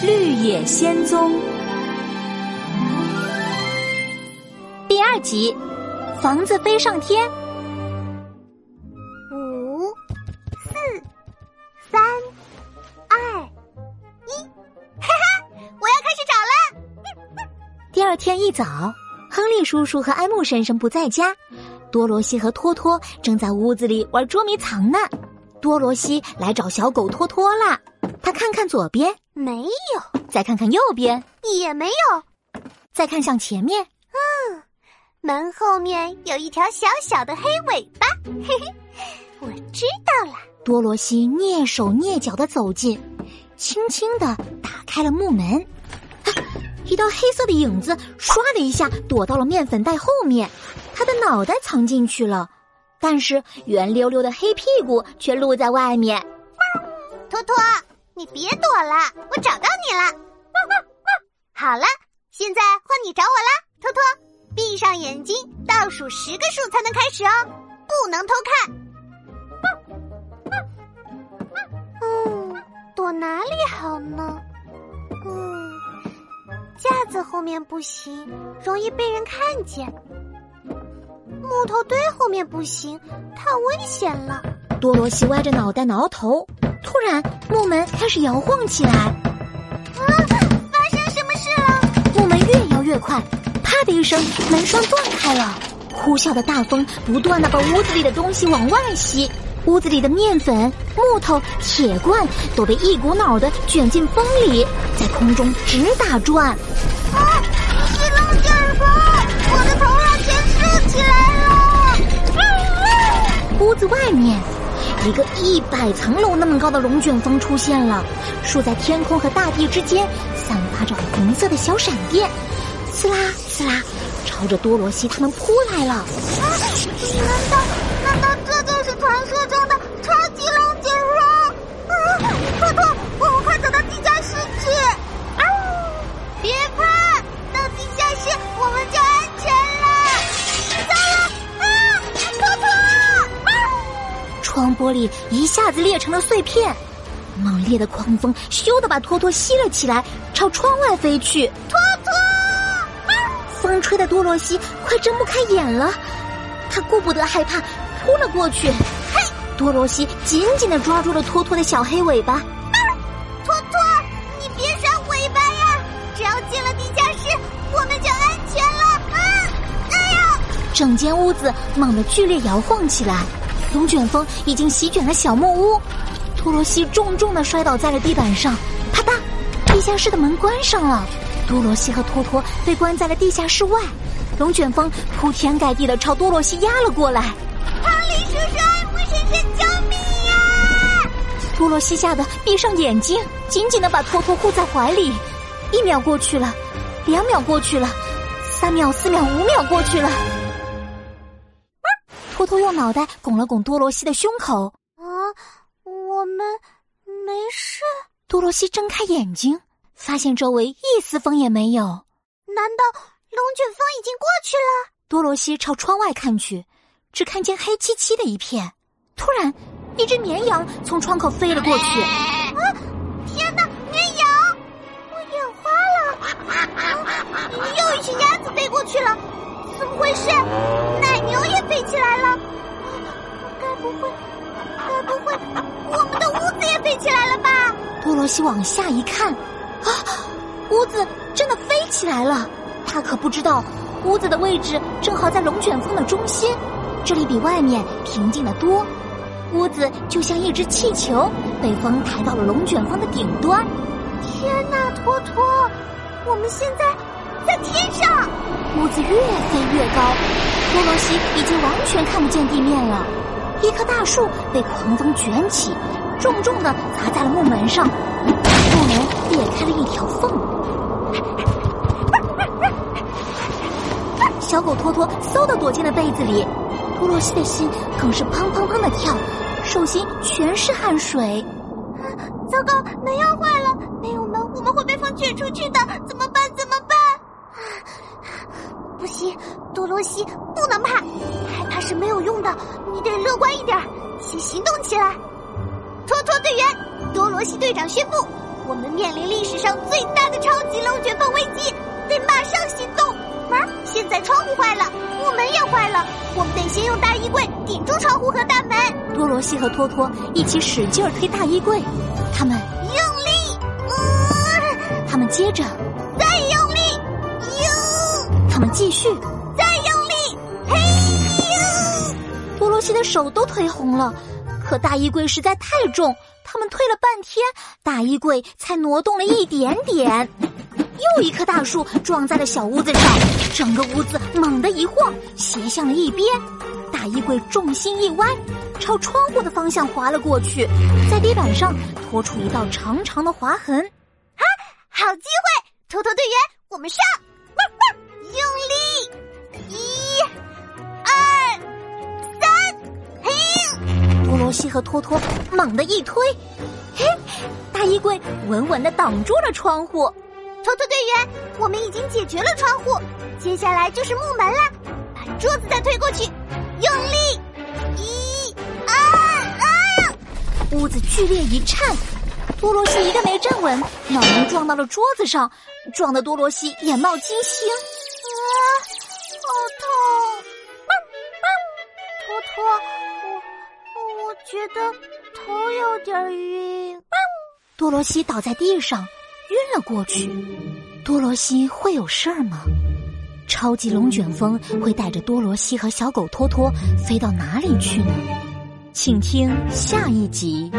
绿野仙踪》第二集，房子飞上天。五、四、三、二、一，哈哈！我要开始找了。第二天一早，亨利叔叔和艾木先生不在家，多罗西和托托正在屋子里玩捉迷藏呢。多罗西来找小狗托托了，他看看左边。没有，再看看右边，也没有，再看向前面，嗯，门后面有一条小小的黑尾巴，嘿嘿，我知道了。多罗西蹑手蹑脚的走近，轻轻的打开了木门，啊，一道黑色的影子唰的一下躲到了面粉袋后面，他的脑袋藏进去了，但是圆溜溜的黑屁股却露在外面。托托。你别躲了，我找到你了。好了，现在换你找我啦，托托。闭上眼睛，倒数十个数才能开始哦，不能偷看。嗯，躲哪里好呢？嗯，架子后面不行，容易被人看见。木头堆后面不行，太危险了。多罗西歪着脑袋挠头。突然，木门开始摇晃起来。啊！发生什么事了？木门越摇越快，啪的一声，门栓断开了。呼啸的大风不断的把屋子里的东西往外吸，屋子里的面粉、木头、铁罐都被一股脑的卷进风里，在空中直打转。啊！是龙卷风，我的头上全竖起来了。屋子外面。一个一百层楼那么高的龙卷风出现了，竖在天空和大地之间，散发着红色的小闪电，刺啦刺啦，朝着多罗西他们扑来了。难道难道玻璃一下子裂成了碎片，猛烈的狂风咻的把托托吸了起来，朝窗外飞去。托托，风吹的多罗西快睁不开眼了，他顾不得害怕，扑了过去。嘿，多罗西紧紧的抓住了托托的小黑尾巴。托托，你别甩尾巴呀！只要进了地下室，我们就安全了。啊！哎呀！整间屋子猛地剧烈摇晃起来。龙卷风已经席卷了小木屋，多罗西重重的摔倒在了地板上，啪嗒，地下室的门关上了。多罗西和托托被关在了地下室外，龙卷风铺天盖地的朝多罗西压了过来。哈利叔叔，艾姆婶婶，救命呀！多罗西吓得闭上眼睛，紧紧的把托托护在怀里。一秒过去了，两秒过去了，三秒、四秒、五秒过去了。托托用脑袋拱了拱多罗西的胸口。啊，我们没事。多罗西睁开眼睛，发现周围一丝风也没有。难道龙卷风已经过去了？多罗西朝窗外看去，只看见黑漆漆的一片。突然，一只绵羊从窗口飞了过去。啊！天哪，绵羊！我眼花了。又一群鸭子飞过去了，怎么回事？不会，该不会，我们的屋子也飞起来了吧？多罗西往下一看，啊，屋子真的飞起来了。他可不知道，屋子的位置正好在龙卷风的中心，这里比外面平静的多。屋子就像一只气球，被风抬到了龙卷风的顶端。天哪，托托，我们现在在天上。屋子越飞越高，多罗西已经完全看不见地面了。一棵大树被狂风卷起，重重的砸在了木门上，木门裂开了一条缝。小狗托托嗖的躲进了被子里，多罗西的心更是砰砰砰的跳，手心全是汗水。糟糕，门要坏了！没有门，我们会被风卷出去的，怎么办？怎么办？不行，多罗西不能怕，害怕是没有用的，你得乐观一点，先行动起来。托托队员，多罗西队长宣布，我们面临历史上最大的超级龙卷风危机，得马上行动。啊！现在窗户坏了，木门也坏了，我们得先用大衣柜顶住窗户和大门。多罗西和托托一起使劲儿推大衣柜，他们用力，嗯，他们接着再用力，用，他们继续气的手都推红了，可大衣柜实在太重，他们推了半天，大衣柜才挪动了一点点。又一棵大树撞在了小屋子上，整个屋子猛地一晃，斜向了一边。大衣柜重心一歪，朝窗户的方向滑了过去，在地板上拖出一道长长的划痕。啊，好机会！托托队员，我们上！用力，多罗西和托托猛地一推，嘿，大衣柜稳稳的挡住了窗户。托托队员，我们已经解决了窗户，接下来就是木门啦。把桌子再推过去，用力，一、二、啊！屋子剧烈一颤，多罗西一个没站稳，脑门撞到了桌子上，撞得多罗西眼冒金星。啊，好痛！托托，我觉得头有点晕。多罗西倒在地上。晕了过去，多罗西会有事儿吗？超级龙卷风会带着多罗西和小狗托托飞到哪里去呢？请听下一集。